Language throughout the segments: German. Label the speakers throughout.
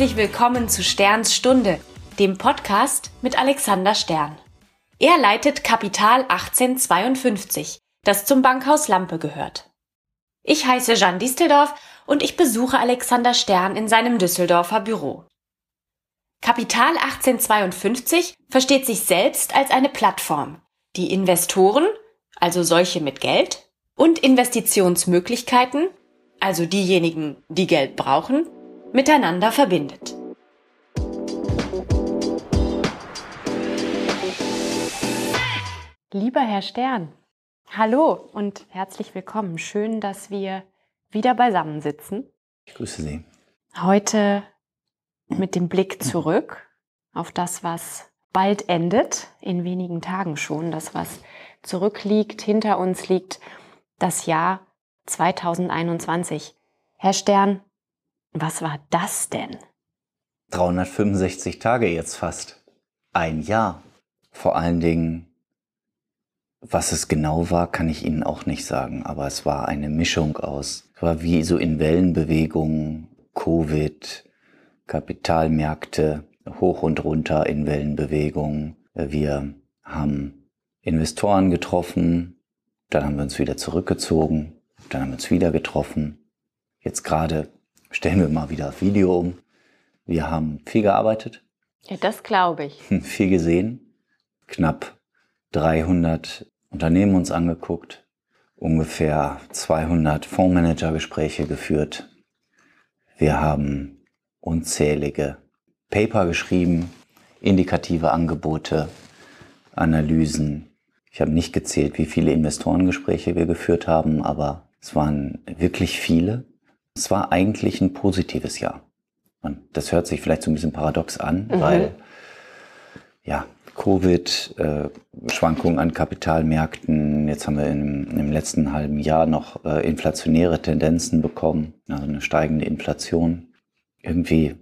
Speaker 1: Herzlich willkommen zu Sterns Stunde, dem Podcast mit Alexander Stern. Er leitet Kapital 1852, das zum Bankhaus Lampe gehört. Ich heiße Jeanne Disteldorf und ich besuche Alexander Stern in seinem Düsseldorfer Büro. Kapital 1852 versteht sich selbst als eine Plattform, die Investoren, also solche mit Geld, und Investitionsmöglichkeiten, also diejenigen, die Geld brauchen, miteinander verbindet. Lieber Herr Stern, hallo und herzlich willkommen. Schön, dass wir wieder beisammen sitzen.
Speaker 2: Ich grüße Sie.
Speaker 1: Heute mit dem Blick zurück auf das, was bald endet, in wenigen Tagen schon, das, was zurückliegt, hinter uns liegt, das Jahr 2021. Herr Stern, was war das denn?
Speaker 2: 365 Tage jetzt fast. Ein Jahr. Vor allen Dingen, was es genau war, kann ich Ihnen auch nicht sagen, aber es war eine Mischung aus, es war wie so in Wellenbewegungen, Covid, Kapitalmärkte, hoch und runter in Wellenbewegungen. Wir haben Investoren getroffen, dann haben wir uns wieder zurückgezogen, dann haben wir uns wieder getroffen. Jetzt gerade stellen wir mal wieder das Video um. Wir haben viel gearbeitet.
Speaker 1: Ja, das glaube ich.
Speaker 2: Viel gesehen. Knapp 300 Unternehmen uns angeguckt. Ungefähr 200 Fondsmanager-Gespräche geführt. Wir haben unzählige Paper geschrieben, indikative Angebote, Analysen. Ich habe nicht gezählt, wie viele Investorengespräche wir geführt haben, aber es waren wirklich viele. Es war eigentlich ein positives Jahr. Und das hört sich vielleicht so ein bisschen paradox an, mhm. weil ja, Covid, äh, Schwankungen an Kapitalmärkten, jetzt haben wir im, im letzten halben Jahr noch äh, inflationäre Tendenzen bekommen, also eine steigende Inflation. Irgendwie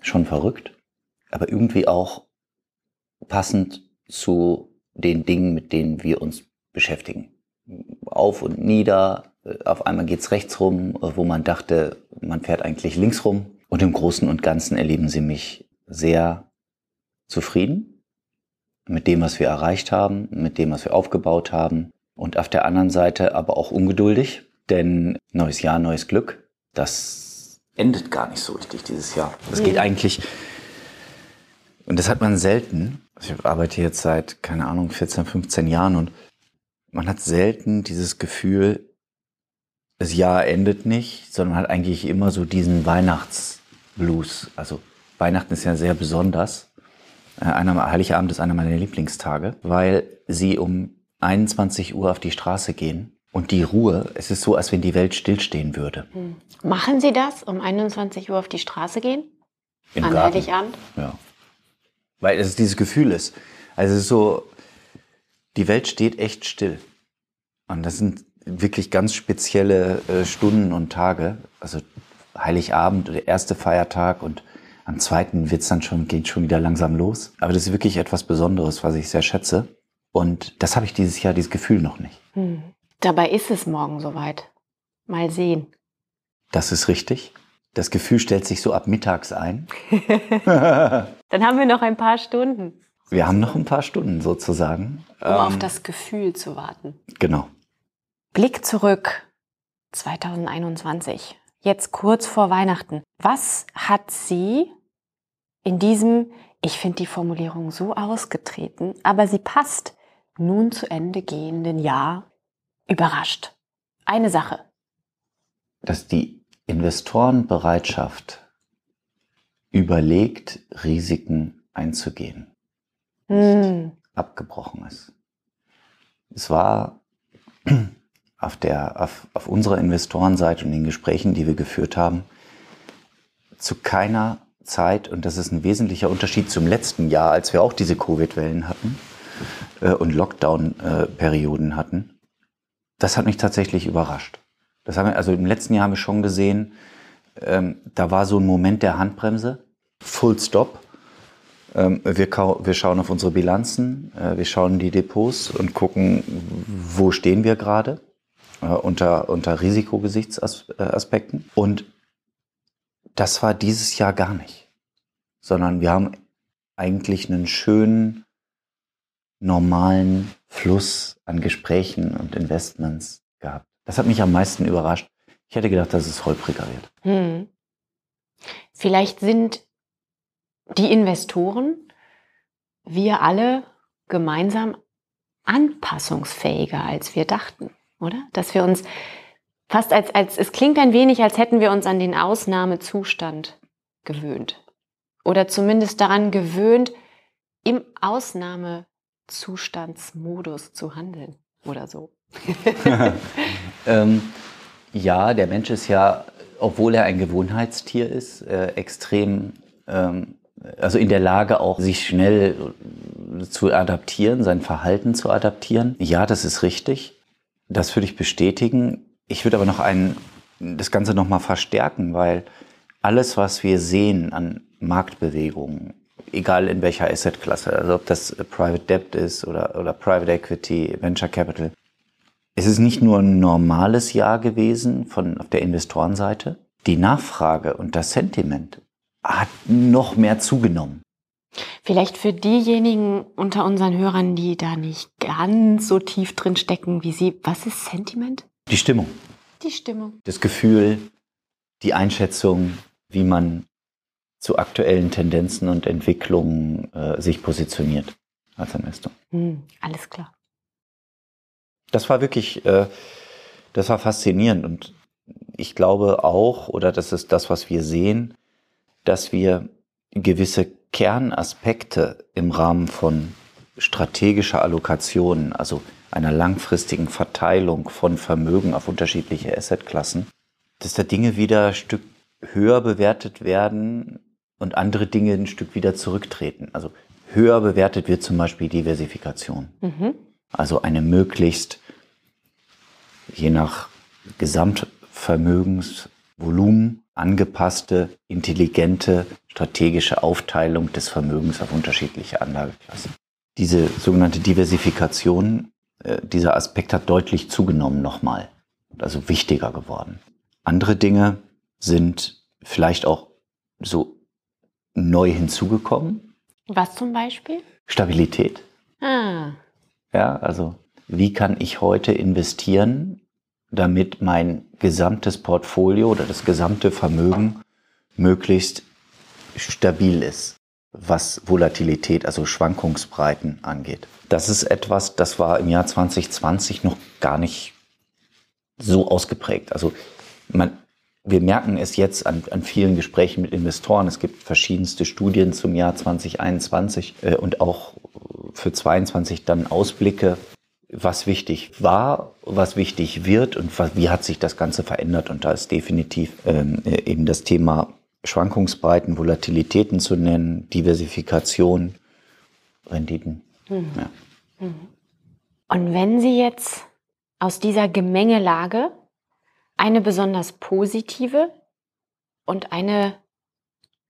Speaker 2: schon verrückt, aber irgendwie auch passend zu den Dingen, mit denen wir uns beschäftigen. Auf und nieder, auf einmal geht's rechts rum, äh, wo man dachte, man fährt eigentlich links rum. Und im Großen und Ganzen erleben sie mich sehr zufrieden mit dem, was wir erreicht haben, mit dem, was wir aufgebaut haben. Und auf der anderen Seite aber auch ungeduldig, denn neues Jahr, neues Glück, das endet gar nicht so richtig dieses Jahr. Das geht eigentlich, und das hat man selten. Ich arbeite jetzt seit, keine Ahnung, 14, 15 Jahren und man hat selten dieses Gefühl, das Jahr endet nicht, sondern hat eigentlich immer so diesen Weihnachtsblues. Also Weihnachten ist ja sehr besonders. Äh, einer, Heiligabend ist einer meiner Lieblingstage, weil sie um 21 Uhr auf die Straße gehen und die Ruhe, es ist so, als wenn die Welt stillstehen würde. Hm.
Speaker 1: Machen Sie das, um 21 Uhr auf die Straße gehen?
Speaker 2: Im An Garten. Heiligabend? Ja. Weil es dieses Gefühl ist. Also es ist so, die Welt steht echt still. Und das sind wirklich ganz spezielle äh, Stunden und Tage. Also Heiligabend, der erste Feiertag und am zweiten wird's dann schon, geht schon wieder langsam los. Aber das ist wirklich etwas Besonderes, was ich sehr schätze. Und das habe ich dieses Jahr, dieses Gefühl noch nicht. Hm.
Speaker 1: Dabei ist es morgen soweit. Mal sehen.
Speaker 2: Das ist richtig. Das Gefühl stellt sich so ab mittags ein.
Speaker 1: dann haben wir noch ein paar Stunden.
Speaker 2: Wir haben noch ein paar Stunden sozusagen.
Speaker 1: Um ähm, auf das Gefühl zu warten.
Speaker 2: Genau.
Speaker 1: Blick zurück 2021, jetzt kurz vor Weihnachten. Was hat Sie in diesem, ich finde die Formulierung so ausgetreten, aber sie passt, nun zu Ende gehenden Jahr überrascht? Eine Sache.
Speaker 2: Dass die Investorenbereitschaft überlegt, Risiken einzugehen, hm. abgebrochen ist. Es war auf, der, auf, auf unserer Investorenseite und den Gesprächen, die wir geführt haben, zu keiner Zeit, und das ist ein wesentlicher Unterschied zum letzten Jahr, als wir auch diese Covid-Wellen hatten äh, und Lockdown-Perioden hatten, das hat mich tatsächlich überrascht. Das haben wir, also im letzten Jahr haben wir schon gesehen, ähm, da war so ein Moment der Handbremse, Full Stop. Ähm, wir, wir, schauen auf unsere Bilanzen, äh, wir schauen die Depots und gucken, wo stehen wir gerade äh, unter, unter Risikogesichtsaspekten. Und das war dieses Jahr gar nicht, sondern wir haben eigentlich einen schönen, normalen Fluss an Gesprächen und Investments gehabt. Das hat mich am meisten überrascht. Ich hätte gedacht, dass es holpriger wird. Hm.
Speaker 1: Vielleicht sind die Investoren, wir alle gemeinsam anpassungsfähiger, als wir dachten, oder? Dass wir uns fast als, als, es klingt ein wenig, als hätten wir uns an den Ausnahmezustand gewöhnt. Oder zumindest daran gewöhnt, im Ausnahmezustandsmodus zu handeln oder so.
Speaker 2: ähm, ja, der Mensch ist ja, obwohl er ein Gewohnheitstier ist, äh, extrem, ähm, also in der Lage auch, sich schnell zu adaptieren, sein Verhalten zu adaptieren. Ja, das ist richtig. Das würde ich bestätigen. Ich würde aber noch ein, das Ganze noch mal verstärken, weil alles, was wir sehen an Marktbewegungen, egal in welcher Assetklasse, also ob das Private Debt ist oder, oder Private Equity, Venture Capital, es ist nicht nur ein normales Jahr gewesen von auf der Investorenseite. Die Nachfrage und das Sentiment hat noch mehr zugenommen.
Speaker 1: Vielleicht für diejenigen unter unseren Hörern, die da nicht ganz so tief drin stecken wie Sie, was ist Sentiment?
Speaker 2: Die Stimmung.
Speaker 1: Die Stimmung.
Speaker 2: Das Gefühl, die Einschätzung, wie man zu aktuellen Tendenzen und Entwicklungen äh, sich positioniert als Investor.
Speaker 1: Hm, alles klar
Speaker 2: das war wirklich, äh, das war faszinierend und ich glaube auch, oder das ist das, was wir sehen, dass wir gewisse Kernaspekte im Rahmen von strategischer Allokation, also einer langfristigen Verteilung von Vermögen auf unterschiedliche Assetklassen, dass da Dinge wieder ein Stück höher bewertet werden und andere Dinge ein Stück wieder zurücktreten. Also höher bewertet wird zum Beispiel Diversifikation. Mhm. Also eine möglichst je nach Gesamtvermögensvolumen angepasste, intelligente, strategische Aufteilung des Vermögens auf unterschiedliche Anlageklassen. Diese sogenannte Diversifikation, äh, dieser Aspekt hat deutlich zugenommen nochmal, also wichtiger geworden. Andere Dinge sind vielleicht auch so neu hinzugekommen.
Speaker 1: Was zum Beispiel?
Speaker 2: Stabilität.
Speaker 1: Ah.
Speaker 2: Ja, also wie kann ich heute investieren, damit mein gesamtes Portfolio oder das gesamte Vermögen möglichst stabil ist, was Volatilität, also Schwankungsbreiten angeht. Das ist etwas, das war im Jahr 2020 noch gar nicht so ausgeprägt. Also man, wir merken es jetzt an, an vielen Gesprächen mit Investoren. Es gibt verschiedenste Studien zum Jahr 2021 äh, und auch für 22 dann Ausblicke was wichtig war, was wichtig wird und wie hat sich das Ganze verändert. Und da ist definitiv ähm, eben das Thema Schwankungsbreiten, Volatilitäten zu nennen, Diversifikation, Renditen. Mhm. Ja.
Speaker 1: Mhm. Und wenn Sie jetzt aus dieser Gemengelage eine besonders positive und eine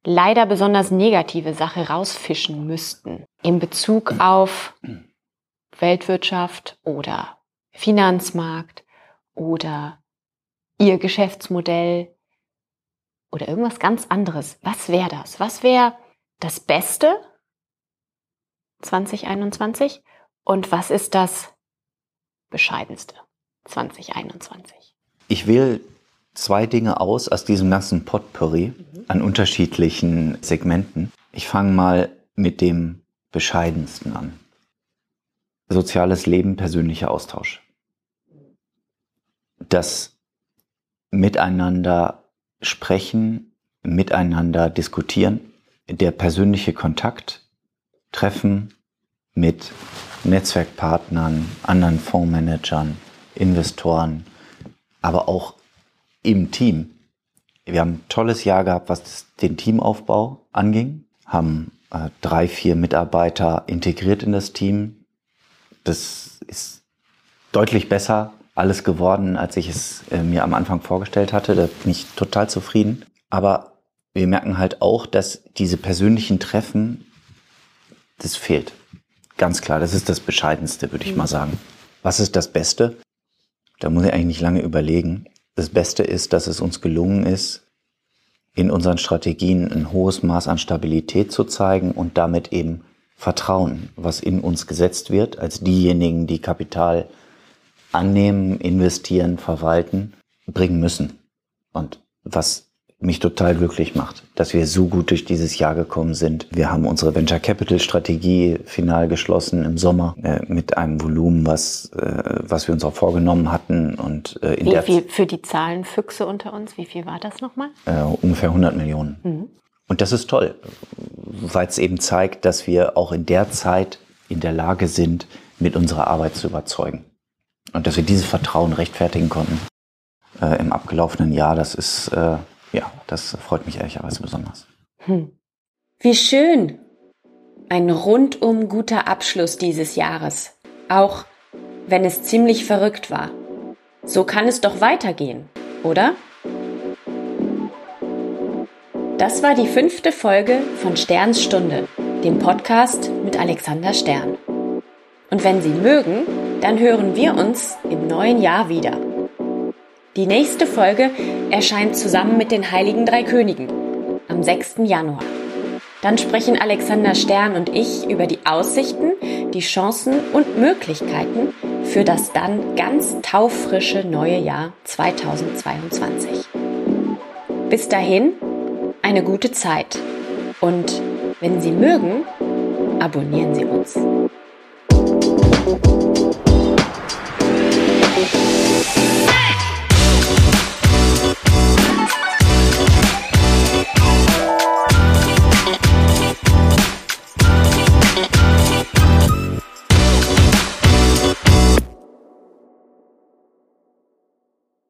Speaker 1: leider besonders negative Sache rausfischen müssten in Bezug auf Weltwirtschaft oder Finanzmarkt oder Ihr Geschäftsmodell oder irgendwas ganz anderes. Was wäre das? Was wäre das Beste 2021 und was ist das Bescheidenste 2021?
Speaker 2: Ich wähle zwei Dinge aus aus diesem ganzen Potpourri mhm. an unterschiedlichen Segmenten. Ich fange mal mit dem Bescheidensten an soziales Leben, persönlicher Austausch. Das Miteinander sprechen, miteinander diskutieren, der persönliche Kontakt, Treffen mit Netzwerkpartnern, anderen Fondsmanagern, Investoren, aber auch im Team. Wir haben ein tolles Jahr gehabt, was den Teamaufbau anging, haben äh, drei, vier Mitarbeiter integriert in das Team, das ist deutlich besser alles geworden, als ich es äh, mir am Anfang vorgestellt hatte. Da bin ich total zufrieden. Aber wir merken halt auch, dass diese persönlichen Treffen, das fehlt. Ganz klar, das ist das Bescheidenste, würde ich mal sagen. Was ist das Beste? Da muss ich eigentlich nicht lange überlegen. Das Beste ist, dass es uns gelungen ist, in unseren Strategien ein hohes Maß an Stabilität zu zeigen und damit eben Vertrauen, was in uns gesetzt wird, als diejenigen, die Kapital annehmen, investieren, verwalten, bringen müssen. Und was mich total glücklich macht, dass wir so gut durch dieses Jahr gekommen sind. Wir haben unsere Venture Capital Strategie final geschlossen im Sommer äh, mit einem Volumen, was, äh, was wir uns auch vorgenommen hatten. Und,
Speaker 1: äh, in wie der viel für die Zahlenfüchse unter uns, wie viel war das nochmal?
Speaker 2: Äh, ungefähr 100 Millionen. Mhm. Und das ist toll, weil es eben zeigt, dass wir auch in der Zeit in der Lage sind, mit unserer Arbeit zu überzeugen. Und dass wir dieses Vertrauen rechtfertigen konnten äh, im abgelaufenen Jahr, das ist, äh, ja, das freut mich ehrlicherweise besonders. Hm.
Speaker 1: Wie schön. Ein rundum guter Abschluss dieses Jahres. Auch wenn es ziemlich verrückt war. So kann es doch weitergehen, oder? Das war die fünfte Folge von Sterns Stunde, dem Podcast mit Alexander Stern. Und wenn Sie mögen, dann hören wir uns im neuen Jahr wieder. Die nächste Folge erscheint zusammen mit den Heiligen Drei Königen am 6. Januar. Dann sprechen Alexander Stern und ich über die Aussichten, die Chancen und Möglichkeiten für das dann ganz taufrische neue Jahr 2022. Bis dahin eine gute Zeit und wenn Sie mögen, abonnieren Sie uns. You.